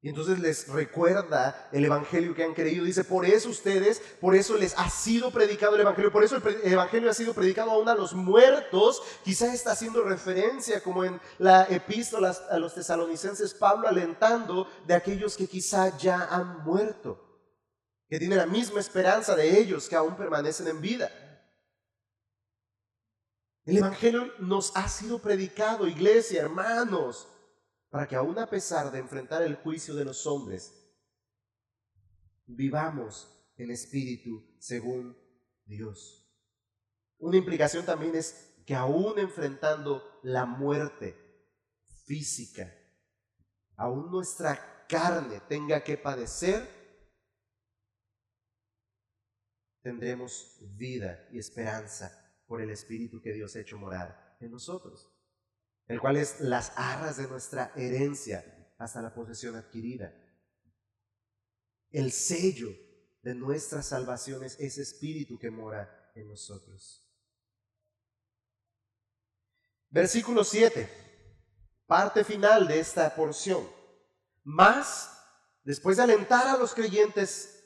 Y entonces les recuerda el evangelio que han creído. Dice, por eso ustedes, por eso les ha sido predicado el evangelio, por eso el evangelio ha sido predicado aún a los muertos. Quizá está haciendo referencia, como en la epístola a los tesalonicenses, Pablo alentando de aquellos que quizá ya han muerto, que tienen la misma esperanza de ellos que aún permanecen en vida. El Evangelio nos ha sido predicado, iglesia, hermanos, para que aún a pesar de enfrentar el juicio de los hombres, vivamos en espíritu según Dios. Una implicación también es que aún enfrentando la muerte física, aún nuestra carne tenga que padecer, tendremos vida y esperanza por el Espíritu que Dios ha hecho morar en nosotros, el cual es las arras de nuestra herencia hasta la posesión adquirida. El sello de nuestra salvación es ese Espíritu que mora en nosotros. Versículo 7, parte final de esta porción. Más, después de alentar a los creyentes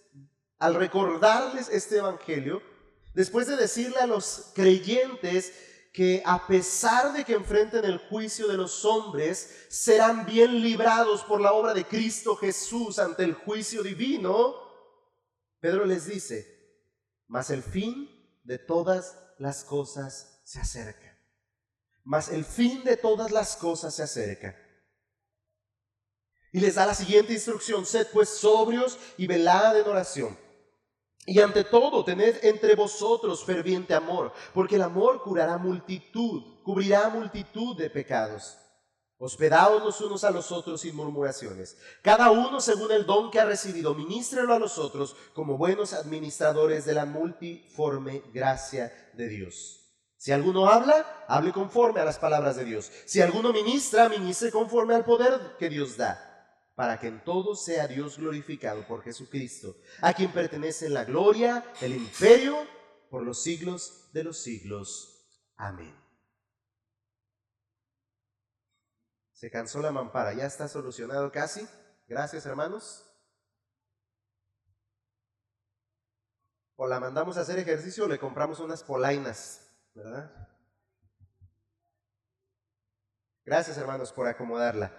al recordarles este Evangelio, después de decirle a los creyentes que a pesar de que enfrenten el juicio de los hombres, serán bien librados por la obra de Cristo Jesús ante el juicio divino, Pedro les dice, mas el fin de todas las cosas se acerca. Mas el fin de todas las cosas se acerca. Y les da la siguiente instrucción, sed pues sobrios y velad en oración y ante todo, tened entre vosotros ferviente amor, porque el amor curará multitud, cubrirá multitud de pecados. Hospedaos los unos a los otros sin murmuraciones. Cada uno según el don que ha recibido, ministrelo a los otros como buenos administradores de la multiforme gracia de Dios. Si alguno habla, hable conforme a las palabras de Dios. Si alguno ministra, ministre conforme al poder que Dios da para que en todo sea Dios glorificado por Jesucristo, a quien pertenece la gloria, el imperio, por los siglos de los siglos. Amén. Se cansó la mampara, ya está solucionado casi. Gracias, hermanos. O la mandamos a hacer ejercicio o le compramos unas polainas, ¿verdad? Gracias, hermanos, por acomodarla.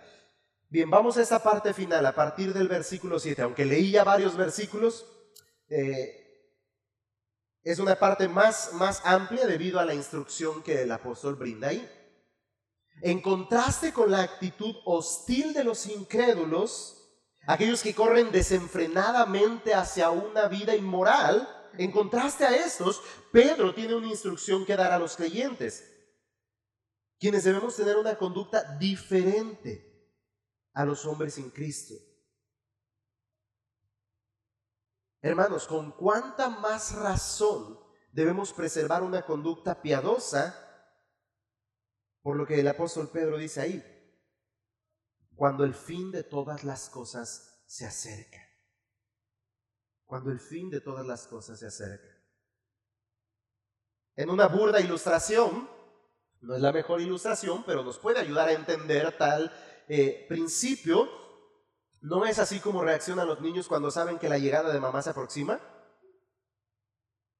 Bien, vamos a esta parte final, a partir del versículo 7. Aunque leí ya varios versículos, eh, es una parte más, más amplia debido a la instrucción que el apóstol brinda ahí. En contraste con la actitud hostil de los incrédulos, aquellos que corren desenfrenadamente hacia una vida inmoral, en contraste a estos, Pedro tiene una instrucción que dar a los creyentes, quienes debemos tener una conducta diferente a los hombres en Cristo. Hermanos, con cuánta más razón debemos preservar una conducta piadosa, por lo que el apóstol Pedro dice ahí, cuando el fin de todas las cosas se acerca. Cuando el fin de todas las cosas se acerca. En una burda ilustración, no es la mejor ilustración, pero nos puede ayudar a entender tal eh, principio no es así como reaccionan los niños cuando saben que la llegada de mamá se aproxima.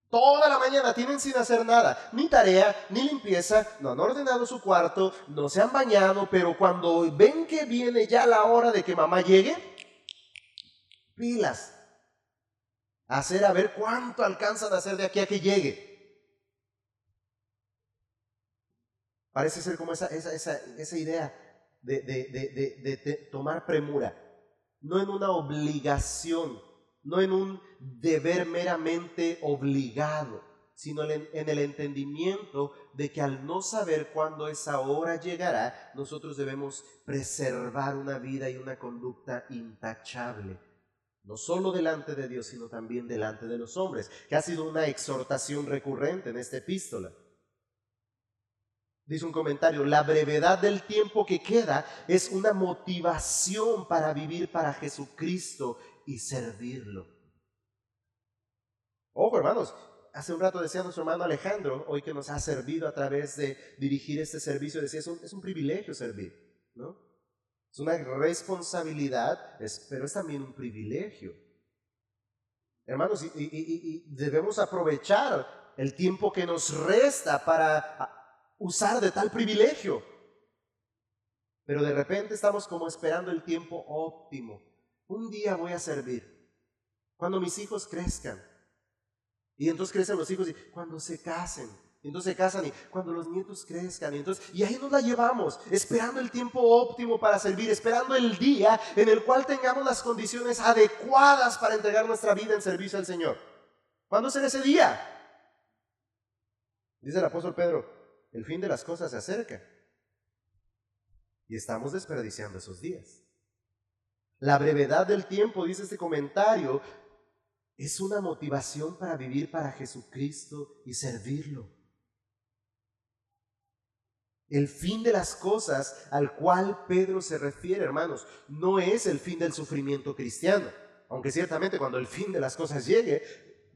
Toda la mañana tienen sin hacer nada, ni tarea, ni limpieza, no han ordenado su cuarto, no se han bañado, pero cuando ven que viene ya la hora de que mamá llegue, pilas. Hacer a ver cuánto alcanzan a hacer de aquí a que llegue. Parece ser como esa, idea de, tomar premura, no en una obligación, no en un deber meramente obligado, sino en, en el entendimiento de que al no saber cuándo esa hora llegará, nosotros debemos preservar una vida y una conducta intachable no solo delante de Dios, sino también delante de los hombres, que ha sido una exhortación recurrente en esta epístola. Dice un comentario, la brevedad del tiempo que queda es una motivación para vivir para Jesucristo y servirlo. Ojo, hermanos, hace un rato decía nuestro hermano Alejandro, hoy que nos ha servido a través de dirigir este servicio, decía, es un, es un privilegio servir, ¿no? Es una responsabilidad, pero es también un privilegio. Hermanos, y debemos aprovechar el tiempo que nos resta para usar de tal privilegio. Pero de repente estamos como esperando el tiempo óptimo. Un día voy a servir. Cuando mis hijos crezcan. Y entonces crecen los hijos y cuando se casen. Y entonces se casan y cuando los nietos crezcan. Y, entonces, y ahí nos la llevamos, esperando el tiempo óptimo para servir, esperando el día en el cual tengamos las condiciones adecuadas para entregar nuestra vida en servicio al Señor. ¿Cuándo será ese día? Dice el apóstol Pedro, el fin de las cosas se acerca. Y estamos desperdiciando esos días. La brevedad del tiempo, dice este comentario, es una motivación para vivir para Jesucristo y servirlo. El fin de las cosas al cual Pedro se refiere, hermanos, no es el fin del sufrimiento cristiano, aunque ciertamente cuando el fin de las cosas llegue,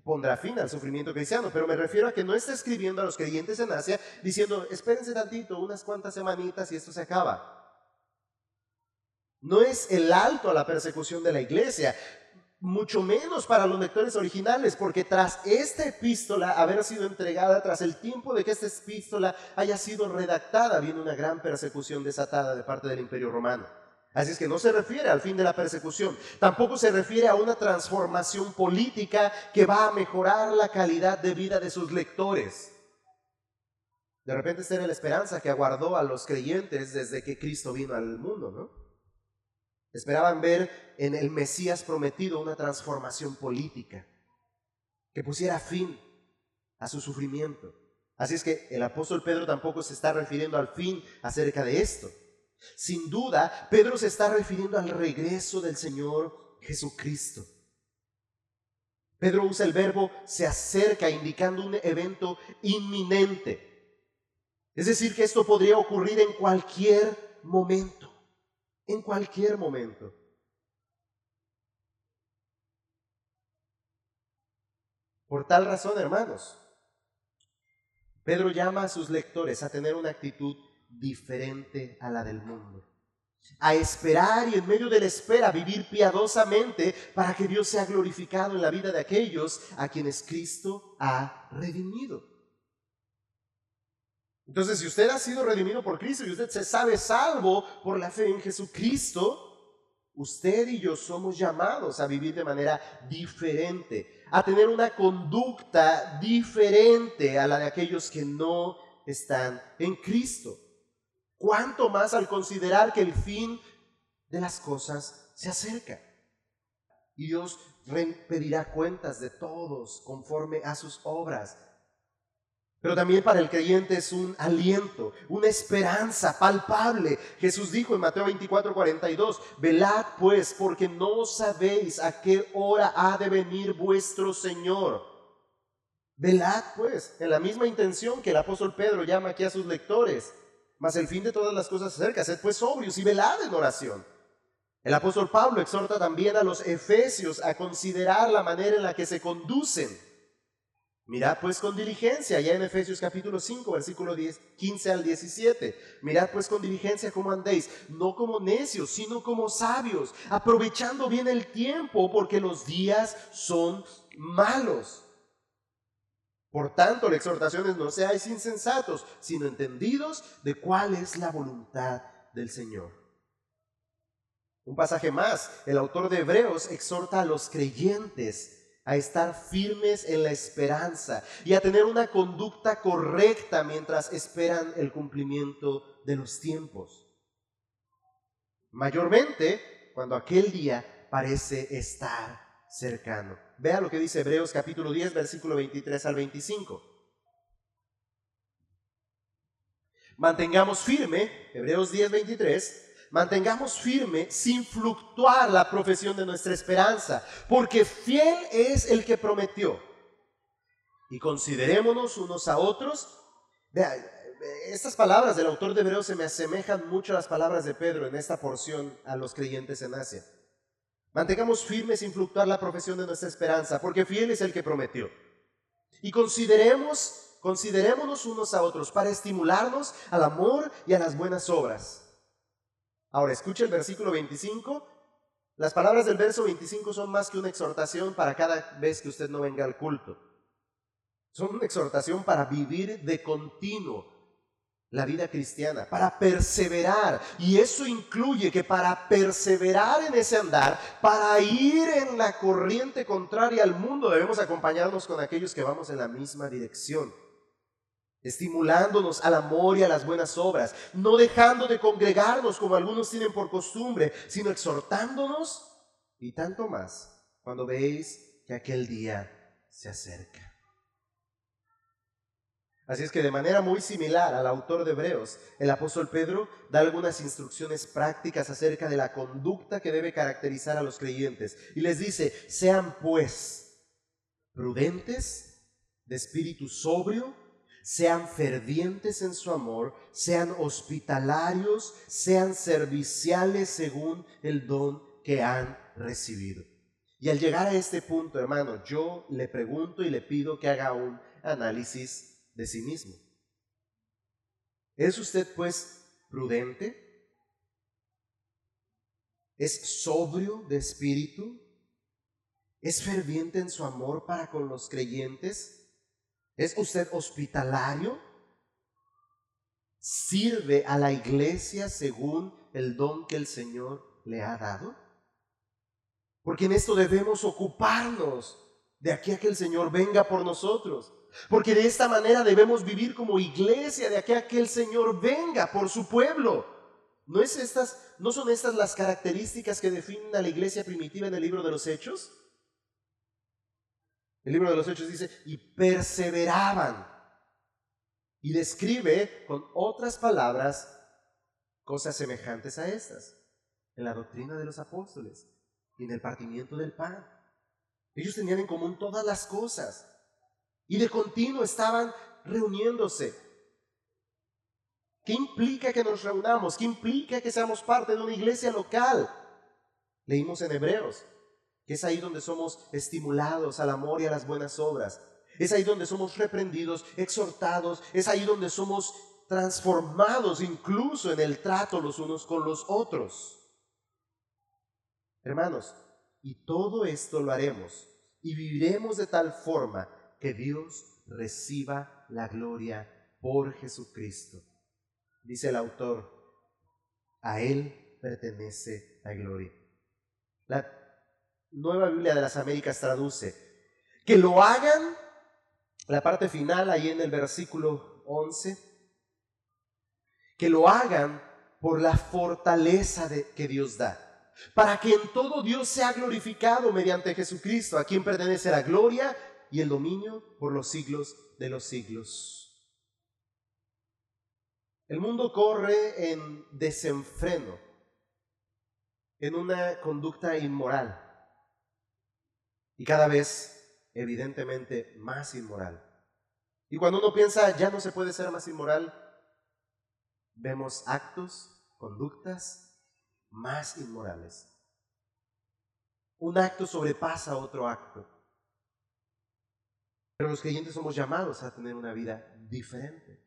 pondrá fin al sufrimiento cristiano, pero me refiero a que no está escribiendo a los creyentes en Asia diciendo, espérense tantito, unas cuantas semanitas y esto se acaba. No es el alto a la persecución de la iglesia, mucho menos para los lectores originales, porque tras esta epístola haber sido entregada, tras el tiempo de que esta epístola haya sido redactada, viene una gran persecución desatada de parte del imperio romano. Así es que no se refiere al fin de la persecución, tampoco se refiere a una transformación política que va a mejorar la calidad de vida de sus lectores. De repente esta era la esperanza que aguardó a los creyentes desde que Cristo vino al mundo, ¿no? Esperaban ver en el Mesías prometido una transformación política que pusiera fin a su sufrimiento. Así es que el apóstol Pedro tampoco se está refiriendo al fin acerca de esto. Sin duda, Pedro se está refiriendo al regreso del Señor Jesucristo. Pedro usa el verbo se acerca indicando un evento inminente. Es decir, que esto podría ocurrir en cualquier momento en cualquier momento. Por tal razón, hermanos, Pedro llama a sus lectores a tener una actitud diferente a la del mundo, a esperar y en medio de la espera vivir piadosamente para que Dios sea glorificado en la vida de aquellos a quienes Cristo ha redimido. Entonces, si usted ha sido redimido por Cristo y usted se sabe salvo por la fe en Jesucristo, usted y yo somos llamados a vivir de manera diferente, a tener una conducta diferente a la de aquellos que no están en Cristo. Cuanto más al considerar que el fin de las cosas se acerca. Y Dios pedirá cuentas de todos conforme a sus obras. Pero también para el creyente es un aliento, una esperanza palpable. Jesús dijo en Mateo 24, 42, velad pues porque no sabéis a qué hora ha de venir vuestro Señor. Velad pues, en la misma intención que el apóstol Pedro llama aquí a sus lectores. Mas el fin de todas las cosas acerca, sed pues sobrios y velad en oración. El apóstol Pablo exhorta también a los efesios a considerar la manera en la que se conducen Mirad pues con diligencia, ya en Efesios capítulo 5, versículo 10, 15 al 17. Mirad pues con diligencia cómo andéis, no como necios, sino como sabios, aprovechando bien el tiempo, porque los días son malos. Por tanto, la exhortación es no seáis insensatos, sino entendidos de cuál es la voluntad del Señor. Un pasaje más, el autor de Hebreos exhorta a los creyentes a estar firmes en la esperanza y a tener una conducta correcta mientras esperan el cumplimiento de los tiempos. Mayormente cuando aquel día parece estar cercano. Vea lo que dice Hebreos capítulo 10, versículo 23 al 25. Mantengamos firme, Hebreos 10, 23, mantengamos firme sin fluctuar la profesión de nuestra esperanza, porque fiel es el que prometió. Y considerémonos unos a otros. estas palabras del autor de Hebreos se me asemejan mucho a las palabras de Pedro en esta porción a los creyentes en Asia. Mantengamos firme sin fluctuar la profesión de nuestra esperanza, porque fiel es el que prometió. Y consideremos, considerémonos unos a otros para estimularnos al amor y a las buenas obras Ahora, escuche el versículo 25. Las palabras del verso 25 son más que una exhortación para cada vez que usted no venga al culto. Son una exhortación para vivir de continuo la vida cristiana, para perseverar. Y eso incluye que para perseverar en ese andar, para ir en la corriente contraria al mundo, debemos acompañarnos con aquellos que vamos en la misma dirección estimulándonos al amor y a las buenas obras, no dejando de congregarnos como algunos tienen por costumbre, sino exhortándonos y tanto más cuando veis que aquel día se acerca. Así es que de manera muy similar al autor de Hebreos, el apóstol Pedro da algunas instrucciones prácticas acerca de la conducta que debe caracterizar a los creyentes. Y les dice, sean pues prudentes, de espíritu sobrio, sean fervientes en su amor, sean hospitalarios, sean serviciales según el don que han recibido. Y al llegar a este punto, hermano, yo le pregunto y le pido que haga un análisis de sí mismo. ¿Es usted pues prudente? ¿Es sobrio de espíritu? ¿Es ferviente en su amor para con los creyentes? ¿Es usted hospitalario? ¿Sirve a la iglesia según el don que el Señor le ha dado? Porque en esto debemos ocuparnos de aquí a que el Señor venga por nosotros. Porque de esta manera debemos vivir como iglesia de aquí a que el Señor venga por su pueblo. ¿No, es estas, ¿No son estas las características que definen a la iglesia primitiva en el libro de los Hechos? El libro de los Hechos dice, y perseveraban. Y describe con otras palabras cosas semejantes a estas, en la doctrina de los apóstoles y en el partimiento del pan. Ellos tenían en común todas las cosas. Y de continuo estaban reuniéndose. ¿Qué implica que nos reunamos? ¿Qué implica que seamos parte de una iglesia local? Leímos en Hebreos, que es ahí donde somos estimulados al amor y a las buenas obras. Es ahí donde somos reprendidos, exhortados. Es ahí donde somos transformados incluso en el trato los unos con los otros. Hermanos, y todo esto lo haremos y viviremos de tal forma que Dios reciba la gloria por Jesucristo. Dice el autor, a Él pertenece la gloria. La nueva Biblia de las Américas traduce, que lo hagan, la parte final ahí en el versículo 11, que lo hagan por la fortaleza que Dios da para que en todo Dios sea glorificado mediante Jesucristo, a quien pertenece la gloria y el dominio por los siglos de los siglos. El mundo corre en desenfreno, en una conducta inmoral y cada vez evidentemente más inmoral. Y cuando uno piensa ya no se puede ser más inmoral, vemos actos, conductas más inmorales. Un acto sobrepasa otro acto. Pero los creyentes somos llamados a tener una vida diferente,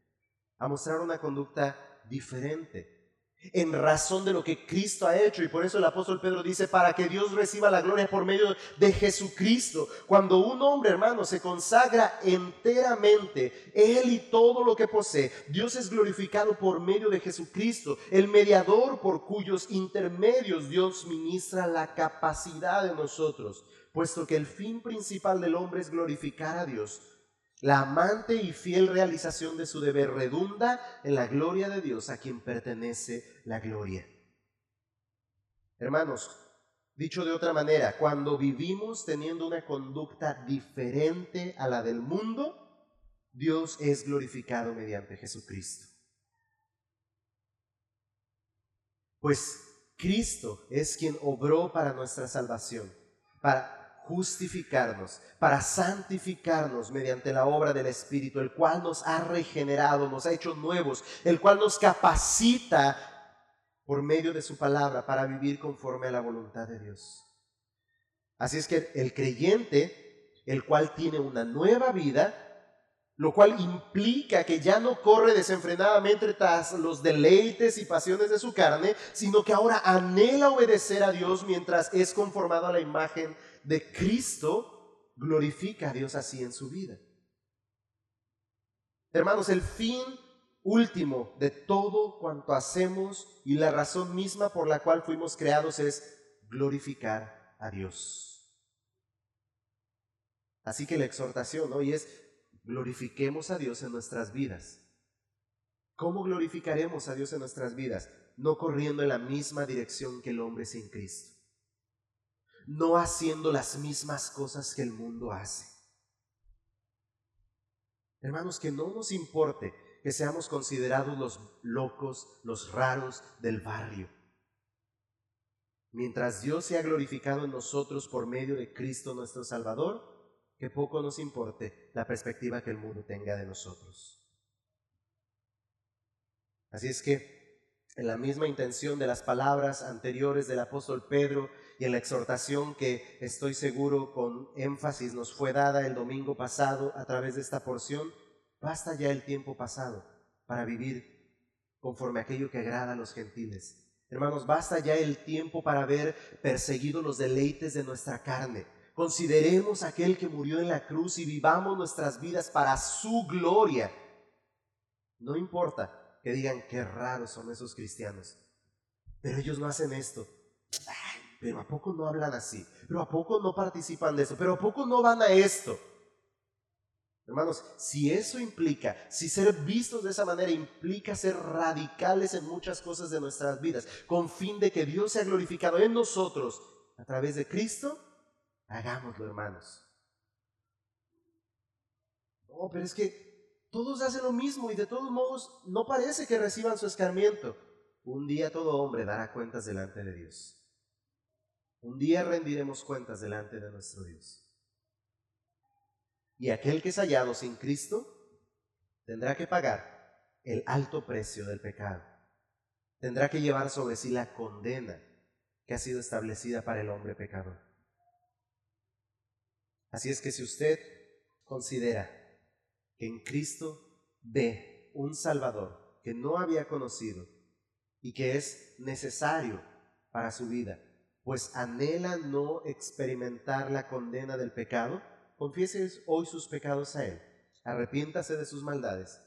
a mostrar una conducta diferente, en razón de lo que Cristo ha hecho. Y por eso el apóstol Pedro dice, para que Dios reciba la gloria por medio de Jesucristo. Cuando un hombre, hermano, se consagra enteramente, él y todo lo que posee, Dios es glorificado por medio de Jesucristo, el mediador por cuyos intermedios Dios ministra la capacidad de nosotros puesto que el fin principal del hombre es glorificar a Dios. La amante y fiel realización de su deber redunda en la gloria de Dios a quien pertenece la gloria. Hermanos, dicho de otra manera, cuando vivimos teniendo una conducta diferente a la del mundo, Dios es glorificado mediante Jesucristo. Pues Cristo es quien obró para nuestra salvación, para justificarnos, para santificarnos mediante la obra del Espíritu, el cual nos ha regenerado, nos ha hecho nuevos, el cual nos capacita por medio de su palabra para vivir conforme a la voluntad de Dios. Así es que el creyente, el cual tiene una nueva vida, lo cual implica que ya no corre desenfrenadamente tras los deleites y pasiones de su carne, sino que ahora anhela obedecer a Dios mientras es conformado a la imagen de Cristo, glorifica a Dios así en su vida. Hermanos, el fin último de todo cuanto hacemos y la razón misma por la cual fuimos creados es glorificar a Dios. Así que la exhortación hoy es glorifiquemos a Dios en nuestras vidas. ¿Cómo glorificaremos a Dios en nuestras vidas? No corriendo en la misma dirección que el hombre sin Cristo no haciendo las mismas cosas que el mundo hace. Hermanos, que no nos importe que seamos considerados los locos, los raros del barrio. Mientras Dios sea glorificado en nosotros por medio de Cristo nuestro Salvador, que poco nos importe la perspectiva que el mundo tenga de nosotros. Así es que, en la misma intención de las palabras anteriores del apóstol Pedro y en la exhortación que estoy seguro con énfasis nos fue dada el domingo pasado a través de esta porción, basta ya el tiempo pasado para vivir conforme a aquello que agrada a los gentiles. Hermanos, basta ya el tiempo para haber perseguido los deleites de nuestra carne. Consideremos aquel que murió en la cruz y vivamos nuestras vidas para su gloria. No importa que digan qué raros son esos cristianos. Pero ellos no hacen esto. Pero ¿a poco no hablan así? ¿Pero a poco no participan de eso? ¿Pero a poco no van a esto? Hermanos, si eso implica, si ser vistos de esa manera implica ser radicales en muchas cosas de nuestras vidas, con fin de que Dios sea glorificado en nosotros a través de Cristo, hagámoslo, hermanos. No, pero es que todos hacen lo mismo y de todos modos no parece que reciban su escarmiento. Un día todo hombre dará cuentas delante de Dios. Un día rendiremos cuentas delante de nuestro Dios. Y aquel que es hallado sin Cristo tendrá que pagar el alto precio del pecado. Tendrá que llevar sobre sí la condena que ha sido establecida para el hombre pecador. Así es que si usted considera que en Cristo ve un Salvador que no había conocido y que es necesario para su vida, pues anhela no experimentar la condena del pecado, confiese hoy sus pecados a Él, arrepiéntase de sus maldades,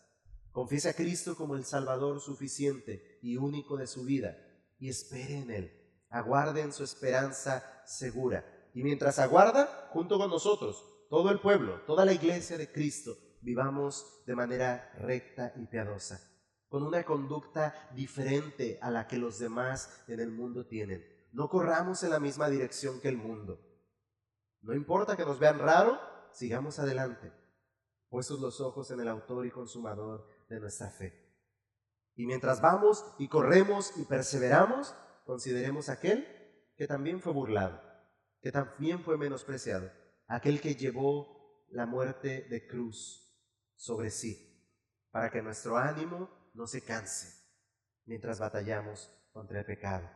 confiese a Cristo como el Salvador suficiente y único de su vida y espere en Él, aguarde en su esperanza segura. Y mientras aguarda, junto con nosotros, todo el pueblo, toda la iglesia de Cristo, vivamos de manera recta y piadosa, con una conducta diferente a la que los demás en el mundo tienen. No corramos en la misma dirección que el mundo. No importa que nos vean raro, sigamos adelante, puestos los ojos en el autor y consumador de nuestra fe. Y mientras vamos y corremos y perseveramos, consideremos aquel que también fue burlado, que también fue menospreciado, aquel que llevó la muerte de cruz sobre sí, para que nuestro ánimo no se canse mientras batallamos contra el pecado.